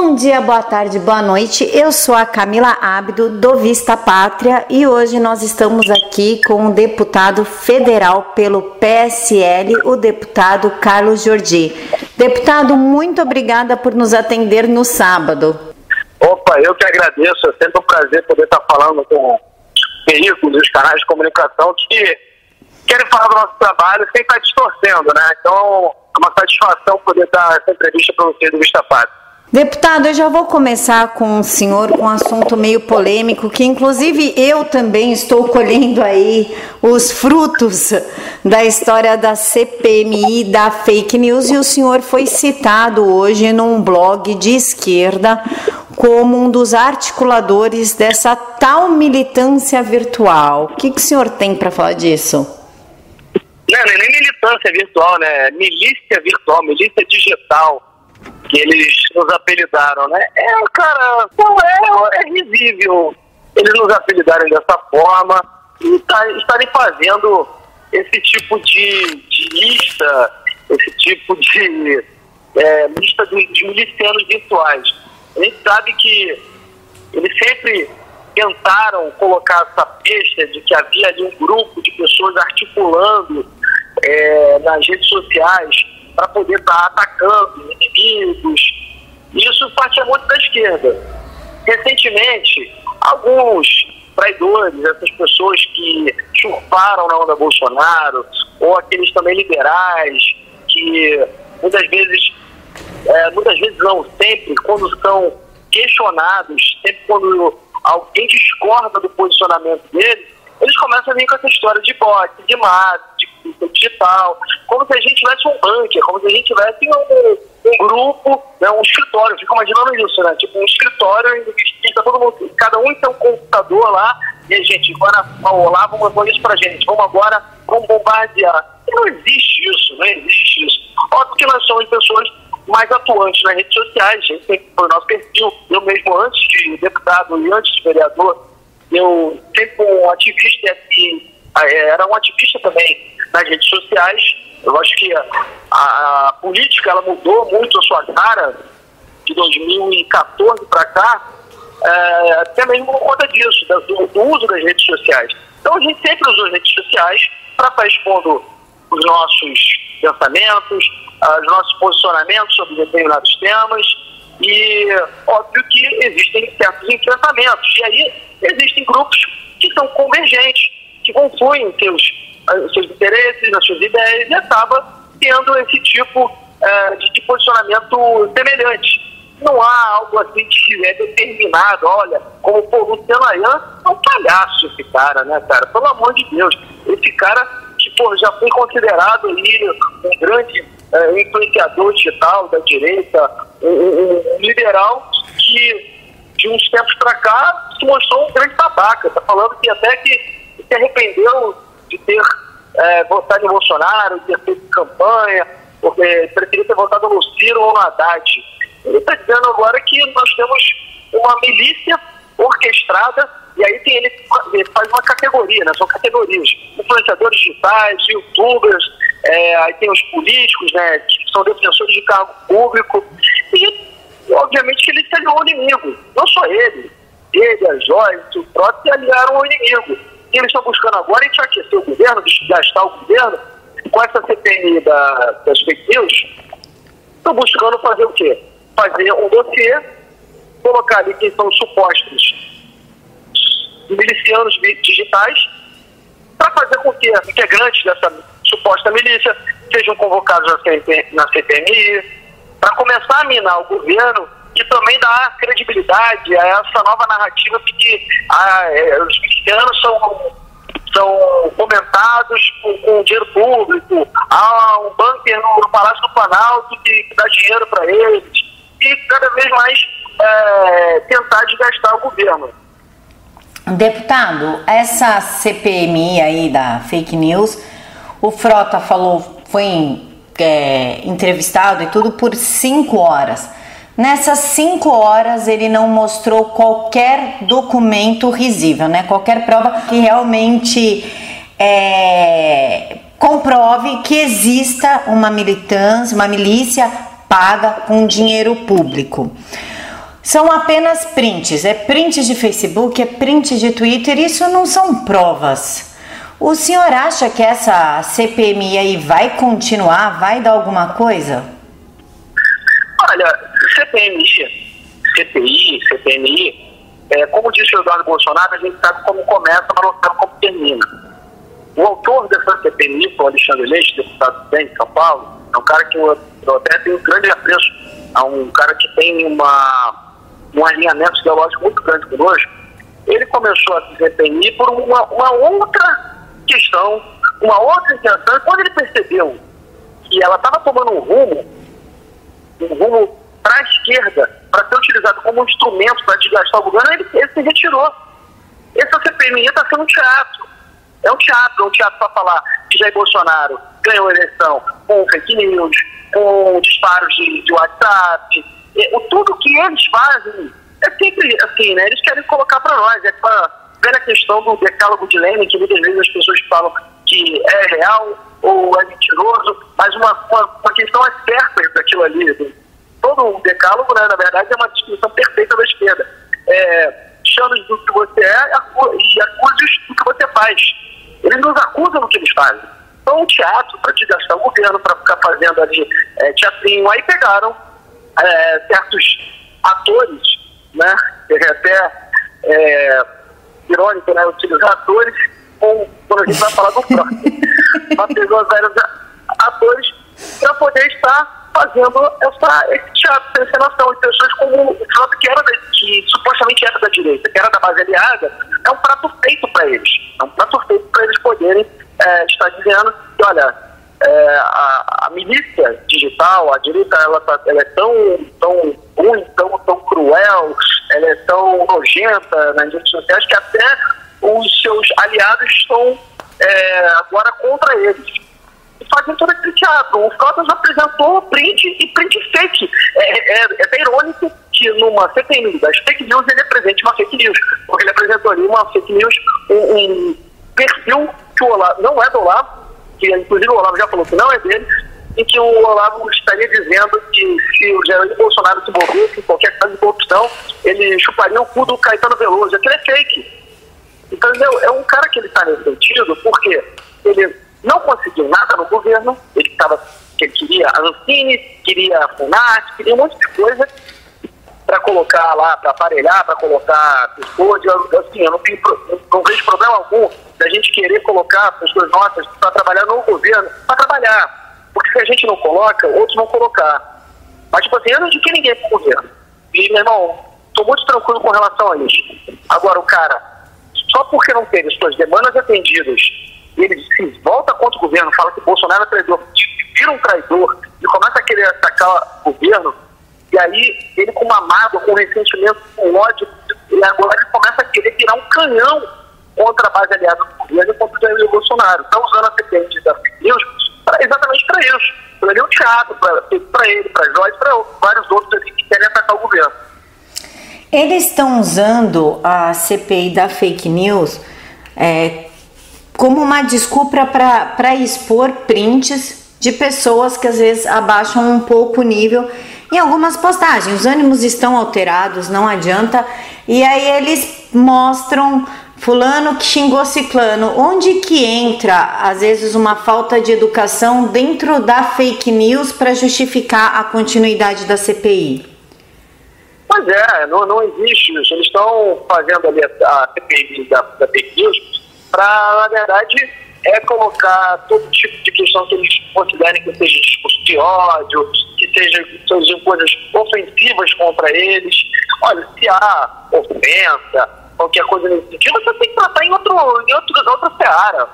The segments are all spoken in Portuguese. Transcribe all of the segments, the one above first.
Bom dia, boa tarde, boa noite. Eu sou a Camila Ábido do Vista Pátria e hoje nós estamos aqui com o deputado federal pelo PSL, o deputado Carlos Jordi. Deputado, muito obrigada por nos atender no sábado. Opa, eu que agradeço. É sempre um prazer poder estar falando com veículos, os canais de comunicação que querem falar do nosso trabalho sem estar distorcendo, né? Então, é uma satisfação poder dar essa entrevista para vocês do Vista Pátria. Deputado, eu já vou começar com o senhor com um assunto meio polêmico, que inclusive eu também estou colhendo aí os frutos da história da CPMI, da fake news, e o senhor foi citado hoje num blog de esquerda como um dos articuladores dessa tal militância virtual. O que, que o senhor tem para falar disso? Não, não é nem militância virtual, né? Milícia virtual, milícia digital que eles nos apelidaram, né? É, cara, é, é risível eles nos apelidarem dessa forma e tá, estarem fazendo esse tipo de, de lista, esse tipo de é, lista de, de milicianos virtuais. A gente sabe que eles sempre tentaram colocar essa peixe de que havia ali um grupo de pessoas articulando é, nas redes sociais para poder estar tá atacando inimigos. Isso partia muito da esquerda. Recentemente, alguns traidores, essas pessoas que surfaram na onda Bolsonaro, ou aqueles também liberais, que muitas vezes, é, muitas vezes não, sempre, quando são questionados, sempre quando alguém discorda do posicionamento deles, eles começam a vir com essa história de bot, de mate, digital, como se a gente tivesse um bunker, como se a gente tivesse um, um grupo, né, um escritório, fica imaginando isso, né? Tipo um escritório em que fica todo mundo, cada um tem um computador lá, e a gente, agora, lá, vamos fazer isso pra gente, vamos agora, vamos bombardear. E não existe isso, não existe isso. Óbvio que nós somos pessoas mais atuantes nas redes sociais, a gente tem o nosso perfil, eu mesmo antes de deputado e antes de vereador, eu sempre um ativista assim, era um ativista também nas redes sociais. Eu acho que a, a, política ela mudou muito a sua cara de 2014 para cá, é, até mesmo por conta disso, do, do, uso das redes sociais. Então a gente sempre usou as redes sociais para estar expondo os nossos pensamentos, os nossos posicionamentos sobre determinados temas e óbvio que existem certos enfrentamentos. E aí existem grupos que são convergentes, que confluem seus os seus interesses, as suas ideias e acaba tendo esse tipo uh, de, de, posicionamento semelhante. Não há algo assim que é determinado, olha, como o Luciano Ayan é um palhaço esse cara, né, cara? Pelo amor de Deus. Esse cara que pô, já foi considerado ali um grande uh, influenciador digital da direita, um, um, liberal que de uns tempos para cá se mostrou um grande tabaca. Está falando que até que se arrependeu de ter é, votado em Bolsonaro, de ter feito campanha, porque preferia ter votado no Ciro ou no Haddad. Ele está dizendo agora que nós temos uma milícia orquestrada, e aí tem ele, ele faz uma categoria, né? são categorias. Influenciadores digitais, youtubers, é, aí tem os políticos, né, que são defensores de cargo público, e obviamente que ele se aliou ao inimigo, não só ele, ele, a Joyce, o próprio se aliaram ao inimigo que eles estão buscando agora enfraquecer o governo, gastar o governo, com essa CPMI da, das fake news, estão buscando fazer o quê? Fazer um dossiê, colocar ali quem são os supostos milicianos digitais, para fazer com que integrantes dessa suposta milícia sejam convocados na CPMI, para começar a minar o governo e também dá credibilidade a essa nova narrativa de que ah, é, os milicianos são, são comentados com, com dinheiro público, há um bunker no, no Palácio do Planalto que, que dá dinheiro para eles, e cada vez mais é, tentar desgastar o governo. Deputado, essa CPMI aí da fake news, o Frota falou, foi é, entrevistado e tudo por cinco horas. Nessas cinco horas ele não mostrou qualquer documento risível, né? Qualquer prova que realmente é, comprove que exista uma militância, uma milícia paga com dinheiro público. são apenas prints, é print de Facebook, é print de Twitter, isso não são provas. O senhor acha que essa CPMI aí vai continuar, vai dar alguma coisa? Olha, CPMI, CPI, CPMI, é, como disse o Eduardo Bolsonaro, a gente sabe como começa, mas não sabe como termina. O autor dessa CPMI, o Alexandre Leite, deputado de São Paulo, é um cara que eu, até tenho um grande apreço, é um cara que tem uma, um alinhamento ideológico muito grande conosco. Ele começou a CPMI por uma, uma outra questão, uma outra intenção, e quando ele percebeu que ela estava tomando um rumo, um rumo para a esquerda, para ser utilizado como um instrumento para desgastar o governo, ele, ele se retirou. Essa CPMI está sendo um teatro. É um teatro, é um teatro para falar que Jair Bolsonaro ganhou a eleição com fake news, com disparos de, de WhatsApp, o, tudo que eles fazem é sempre assim, né? Eles querem colocar para nós, é para ver a questão do decálogo de Lenin, que muitas vezes as pessoas falam que é real ou é mentiroso, mas uma, uma, uma questão é certa daquilo ali, todo o decálogo, né, na verdade, é uma descrição perfeita da esquerda. É, chames do que você é e acuses do que você faz. Eles nos acusam do que eles fazem. Então, o teatro, para desgastar o governo, para ficar fazendo ali é, teatrinho, aí pegaram é, certos atores, né, é até é, irônico, né, utilizar atores com, quando a gente vai falar do próximo. Mas pegou vários atores para poder estar fazendo essa, esse teatro, essa encenação. E pessoas como o Trump, que, era, que supostamente era da direita, que era da base aliada, é um prato feito para eles. É um prato feito para eles poderem é, estar dizendo que, olha, é, a, a, milícia digital, a direita, ela, tá, ela é tão, tão ruim, tão, tão cruel, ela é tão nojenta nas redes sociais que até os seus aliados estão é, agora contra eles fazem todo aquele teatro. O Frotas apresentou print e print fake. É, é, é até irônico que numa CPI das fake news ele apresente uma fake news, porque ele apresentou ali uma fake news, um, um perfil que o Olavo, não é do Olavo, que inclusive o Olavo já falou que não é dele, em que o Olavo estaria dizendo que se o Jair Bolsonaro se envolvesse em qualquer caso de corrupção, ele chuparia o cu do Caetano Veloso. Aquilo é fake. Então é um cara que ele está nesse porque ele não conseguiu nada no governo, ele estava que ele queria a Ancine, queria a FUNAT, queria um monte de coisa para colocar lá, para aparelhar, para colocar pessoas. Assim, eu não, tenho, não vejo problema algum da gente querer colocar pessoas nossas para trabalhar no governo, para trabalhar. Porque se a gente não coloca, outros vão colocar. Mas, tipo assim, eu não indiquei ninguém para o governo. E, meu irmão, estou muito tranquilo com relação a isso. Agora, o cara, só porque não teve suas demandas atendidas ele se volta contra o governo, fala que Bolsonaro é traidor, vira um traidor e começa a querer atacar o governo, e aí ele com uma mágoa, com ressentimento, com ódio, e agora ele começa a querer tirar um canhão contra a base aliada do governo contra o Jair Bolsonaro. Está usando a CPI da fake news exatamente para isso. Para ele é um teatro, para ele, para Joyce, para vários outros que querem atacar o governo. Eles estão usando a CPI da fake news é, uma desculpa para expor prints de pessoas que às vezes abaixam um pouco o nível em algumas postagens. Os ânimos estão alterados, não adianta. E aí eles mostram fulano que xingou ciclano. Onde que entra às vezes uma falta de educação dentro da fake news para justificar a continuidade da CPI? Pois é, não, não existe isso. Eles estão fazendo ali a, a CPI da, da fake news para, na verdade, é colocar todo tipo de questão que eles considerem que seja discurso de ódio, que seja, sejam coisas ofensivas contra eles. Olha, se há ofensa, qualquer coisa nesse sentido, você tem que tratar em, outro, em outro, outra seara.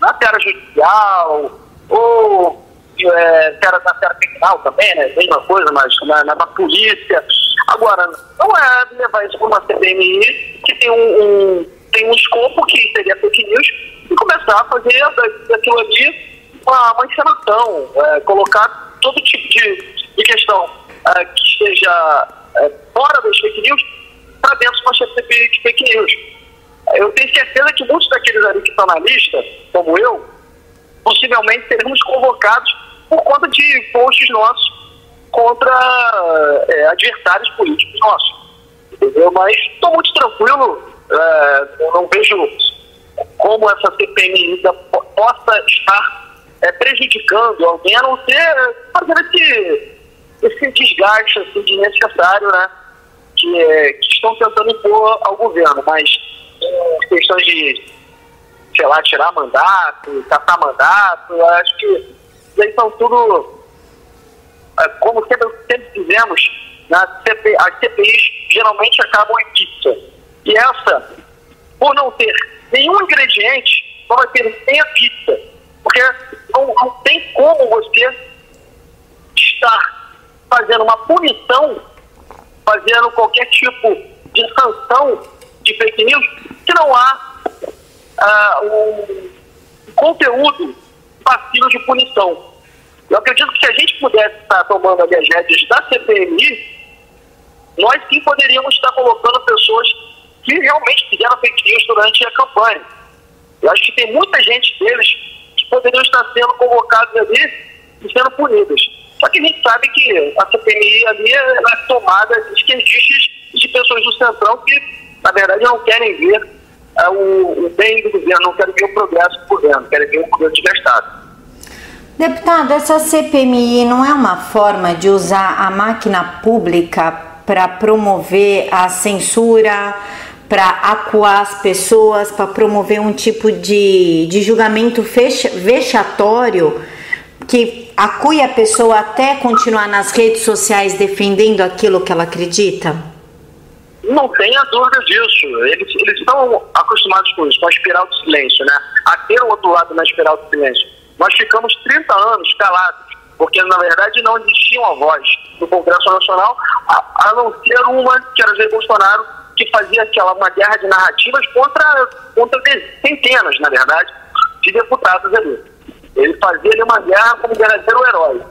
Na seara judicial, ou é, seara, na seara criminal também, né? Mesma coisa, mas na, na, na polícia. Agora, não é levar isso para uma CBMI que tem um, um tem um escopo que seria fake news e começar a fazer daquilo ali uma, uma encenação, é, colocar todo tipo de, de questão é, que esteja é, fora das fake news para dentro de uma CPI de fake news. Eu tenho certeza que muitos daqueles ali que estão na lista, como eu, possivelmente seremos convocados por conta de posts nossos contra é, adversários políticos nossos. entendeu? Mas estou muito tranquilo, é, não vejo como essa CPMI possa estar é, prejudicando alguém, a não ser fazer esse, esse desgaste assim, desnecessário, né? Que, é, que estão tentando impor ao governo, mas em questões de, sei lá, tirar mandato, caçar mandato, acho que aí são tudo, é, como sempre, sempre fizemos, na CP, as CPIs geralmente acabam em pizza. E essa, por não ter nenhum ingrediente, não vai ter nem a pizza. Porque não, não tem como você estar fazendo uma punição, fazendo qualquer tipo de sanção de fake news, se não há uh, um conteúdo passível de punição. Eu acredito que se a gente pudesse estar tomando as rédeas da CPMI, nós sim poderíamos estar colocando pessoas que realmente fizeram fake news durante a campanha. Eu acho que tem muita gente deles que poderiam estar sendo convocados ali e sendo punidos. Só que a gente sabe que a CPMI ali é tomada de esquerdistas e de pessoas do Centrão que, na verdade, não querem ver uh, o, o, bem do governo, não querem ver o progresso do governo, querem ver o governo desgastado. Deputado, essa CPMI não é uma forma de usar a máquina pública para promover a censura, para acuar as pessoas, para promover um tipo de, de julgamento fecha, vexatório que acue a pessoa até continuar nas redes sociais defendendo aquilo que ela acredita? Não tenha dúvida disso. Eles, eles estão acostumados com isso, com a espiral do silêncio, né? A ter o outro lado na espiral do silêncio. Nós ficamos 30 anos calados porque na verdade não existia uma voz no Congresso Nacional, a, a não ser uma que era Jair Bolsonaro, que fazia aquela uma guerra de narrativas contra, contra centenas, na verdade, de deputados ali. Ele fazia ali uma guerra como verdadeiro herói.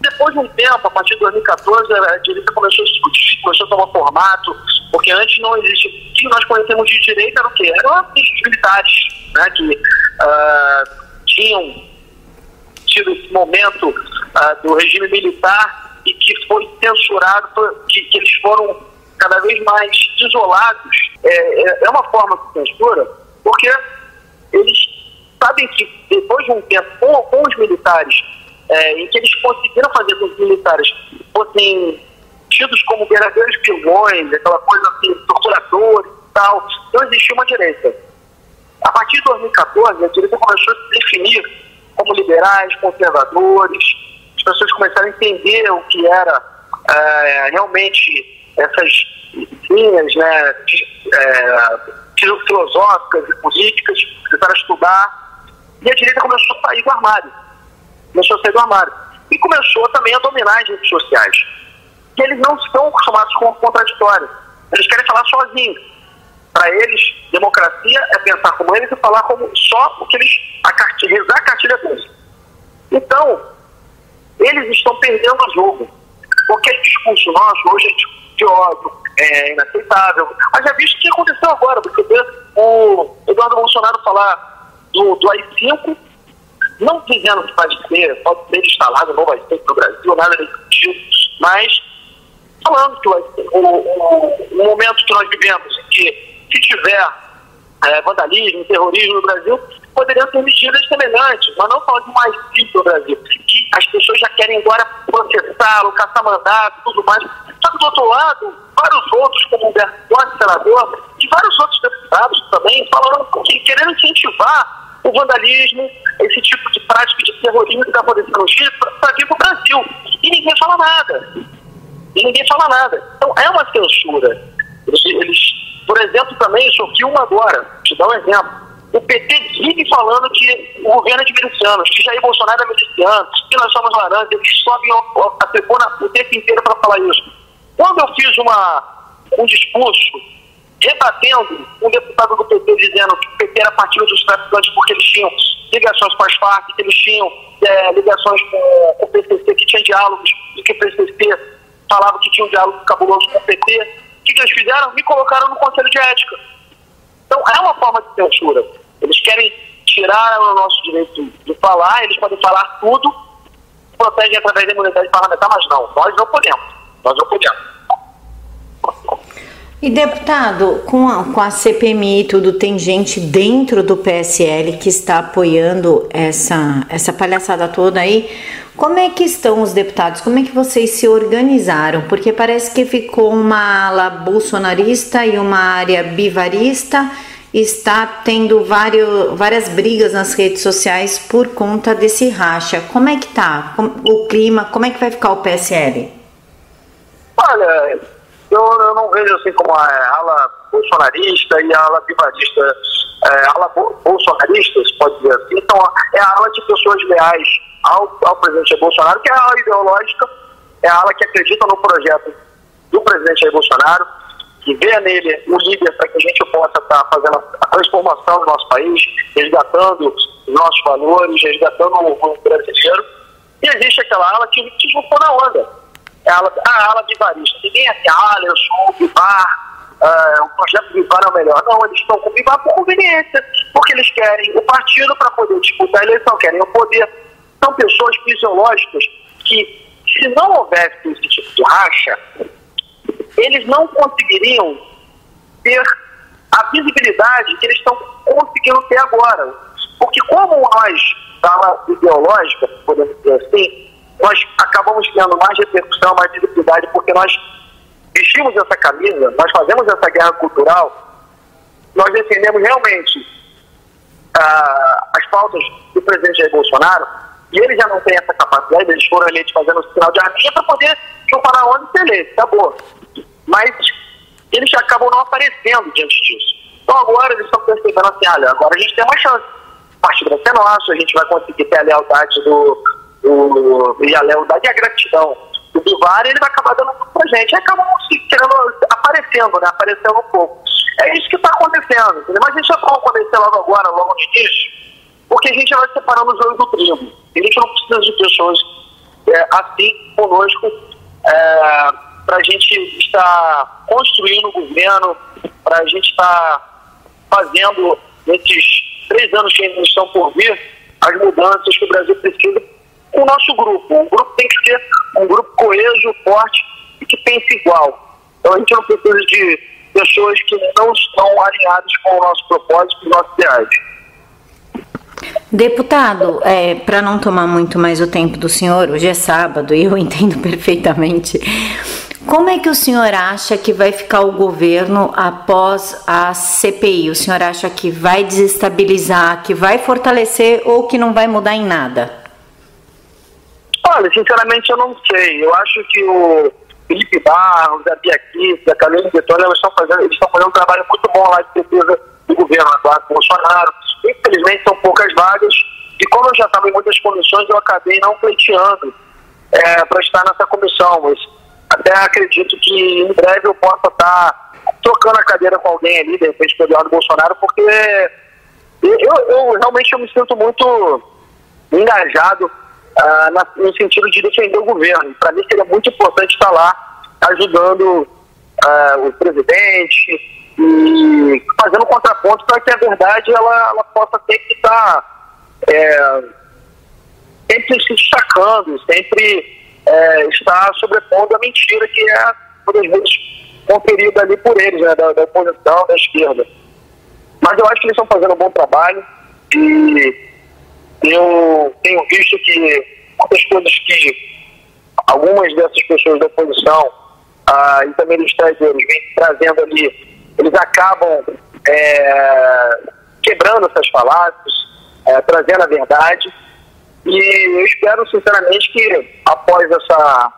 Depois de um tempo, a partir de 2014, a direita começou a discutir, começou a tomar formato, porque antes não existia. O que nós conhecemos de direita era o quê? Eram os militares, né, que uh, tinham tido esse momento uh, do regime militar e que foi censurado, que, que eles foram cada vez mais isolados. É, é, é uma forma de censura, porque eles sabem que depois de um tempo com, com os militares, é, em que eles conseguiram fazer com que os militares fossem tidos como verdadeiros vilões, aquela coisa assim, torturadores e tal, não existia uma direita. A partir de 2014, a direita começou a se definir como liberais, conservadores, as pessoas começaram a entender o que era é, realmente essas linhas né, é, filosóficas e políticas, começaram a estudar, e a direita começou a sair do armário. Começou a sair do armário. E começou também a dominar as redes sociais. E eles não estão acostumados com o contraditório. Eles querem falar sozinhos. Para eles, democracia é pensar como eles e falar como só o que eles. A cartilha, rezar a cartilha deles. Então, eles estão perdendo o jogo. Qualquer discurso nosso hoje é é inaceitável. Mas já visto o que aconteceu agora, porque o Eduardo Bolsonaro falar do, do AI-5, não dizendo que vai ser, pode ser instalado, não vai ser para o Brasil, nada desse tipo, mas falando que o, o, o momento que nós vivemos, em que se tiver é, vandalismo, terrorismo no Brasil, poderiam ter medidas semelhantes, mas não fazer mais simples no Brasil. Que as pessoas já querem agora processá-lo, caçar mandato, tudo mais. Só que do outro lado, vários outros, como o Humberto Costa, senador, e vários outros deputados também, falaram que querendo incentivar o vandalismo, esse tipo de prática de terrorismo que está acontecendo Chile, para vir para o Brasil. E ninguém fala nada. E ninguém fala nada. Então é uma censura. Eles, eles por exemplo, também, isso filma agora, te dá um exemplo. O PT vive falando que o governo é de milicianos, que Jair Bolsonaro é miliciano, que nós somos laranjas, eles sobem a tribuna o tempo inteiro para falar isso. Quando eu fiz uma, um discurso rebatendo um deputado do PT dizendo que o PT era partido dos traficantes porque eles tinham ligações com as Farc, que eles tinham é, ligações com, com o PCC, que tinha diálogos, e que o PCC falava que tinha um diálogo cabuloso com o PT, o que, que eles fizeram? Me colocaram no Conselho de Ética. Então, é uma forma de censura. Querem tirar o nosso direito de falar, eles podem falar tudo, protegem através da imunidade parlamentar, mas não, nós não podemos. Nós não podemos. E deputado, com a, com a CPMI e tudo, tem gente dentro do PSL que está apoiando essa, essa palhaçada toda aí. Como é que estão os deputados? Como é que vocês se organizaram? Porque parece que ficou uma ala bolsonarista e uma área bivarista. Está tendo vários, várias brigas nas redes sociais por conta desse racha. Como é que tá o clima? Como é que vai ficar o PSL? Olha, eu, eu não vejo assim como a ala bolsonarista e a ala bivarista. É, ala bolsonaristas, pode dizer assim, então é a ala de pessoas leais ao, ao presidente Bolsonaro, que é a ala ideológica, é a ala que acredita no projeto do presidente Bolsonaro, que vê nele o líder para que a gente possa estar tá fazendo a transformação do nosso país, resgatando os nossos valores, resgatando o, o brasileiro. E existe aquela ala que, que juntou na onda é a ala, a ala vivarista. Ninguém é assim, ah, eu sou o Vivar, uh, o projeto Vivar é o melhor. Não, eles estão com o Vivar por conveniência, porque eles querem o partido para poder disputar a eleição, querem o poder. São pessoas fisiológicas que, se não houvesse esse tipo de racha, eles não conseguiriam ter a visibilidade que eles estão conseguindo ter agora. Porque como nós, da ideológica, podemos dizer assim, nós acabamos tendo mais repercussão, mais visibilidade, porque nós vestimos essa camisa, nós fazemos essa guerra cultural, nós defendemos realmente ah, as pautas do presidente Jair Bolsonaro, e ele já não tem essa capacidade, eles foram eleitos fazendo o sinal de arminha para poder na onda e ser eleito, acabou. Mas eles acabam não aparecendo diante disso. Então agora eles estão percebendo assim, olha, agora a gente tem uma chance. O partido vai ser nosso, a gente vai conseguir ter a lealdade do, o, e a lealdade e a gratidão do Bivar, ele vai acabar dando tudo pra gente. E acabam querendo, aparecendo, né? Aparecendo um pouco. É isso que está acontecendo. Entendeu? Mas a gente já vai acontecer logo agora, logo no início, porque a gente vai separando os olhos do trigo. A gente não precisa de pessoas é, assim conosco é, para a gente estar construindo o governo, para a gente estar fazendo nesses três anos que ainda estão por vir as mudanças que o Brasil precisa o nosso grupo. O grupo tem que ser um grupo coeso, forte e que pense igual. Então a gente não precisa de pessoas que não estão alinhadas com o nosso propósito e os nossos ideais. Deputado, é, para não tomar muito mais o tempo do senhor, hoje é sábado e eu entendo perfeitamente. Como é que o senhor acha que vai ficar o governo após a CPI? O senhor acha que vai desestabilizar, que vai fortalecer ou que não vai mudar em nada? Olha, sinceramente eu não sei. Eu acho que o Felipe Barros, a Bia Kiss, a Carolina Betônia, eles estão fazendo, eles estão fazendo um trabalho muito bom lá de defesa do governo atual Bolsonaro. Infelizmente são poucas vagas. E como eu já estava em muitas comissões, eu acabei não pleiteando é, para estar nessa comissão. Mas até acredito que em breve eu possa estar trocando a cadeira com alguém ali, de repente com o Eduardo Bolsonaro, porque eu, eu realmente eu me sinto muito engajado ah, na, no sentido de defender o governo. Para mim seria muito importante estar lá ajudando ah, o presidente e fazendo contraponto para que a verdade ela, ela possa sempre estar é, sempre se destacando, sempre é, estar sobrepondo a mentira que é, por vezes, conferida ali por eles, né, da, da oposição, da esquerda. Mas eu acho que eles estão fazendo um bom trabalho e eu tenho visto que muitas coisas que algumas dessas pessoas da oposição ah, e também dos traidores vêm trazendo ali, eles acabam é, quebrando essas falácias, é, trazendo a verdade. E eu espero, sinceramente, que após essa,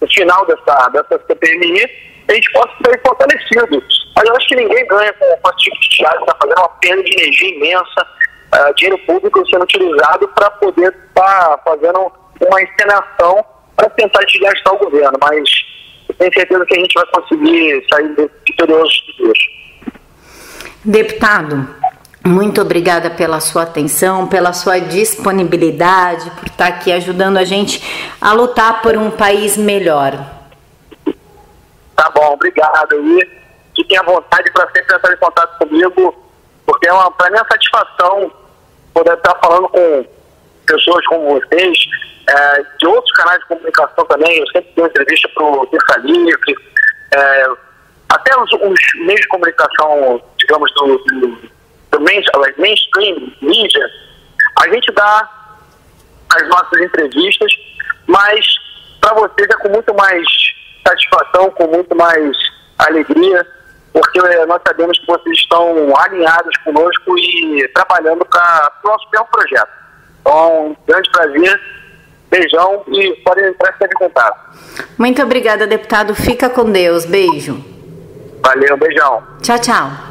o final dessa, dessa CPMI, a gente possa ser fortalecido. Mas eu acho que ninguém ganha com, esse tipo de teatro, está fazendo uma perda de energia imensa, uh, dinheiro público sendo utilizado para poder estar tá fazendo uma encenação para tentar desgastar o governo. Mas tenho certeza que a gente vai conseguir sair vitorioso de Deus. Deputado, muito obrigada pela sua atenção, pela sua disponibilidade, por estar aqui ajudando a gente a lutar por um país melhor. Tá bom, obrigado. E que tenha vontade para sempre entrar em contato comigo, porque é uma, para uma satisfação poder estar falando com pessoas como vocês, é, de outros canais de comunicação também. Eu sempre dou entrevista para o Terça Livre, é, até os, os meios de comunicação, digamos, do, do, do main, mainstream, mídia, a gente dá as nossas entrevistas, mas para vocês é com muito mais satisfação, com muito mais alegria, porque eh, nós sabemos que vocês estão alinhados conosco e trabalhando para o nosso mesmo projeto. Então, um grande prazer, beijão e podem entrar sempre em contato. Muito obrigada, deputado. Fica com Deus. Beijo. Valeu, beijão. Tchau, tchau.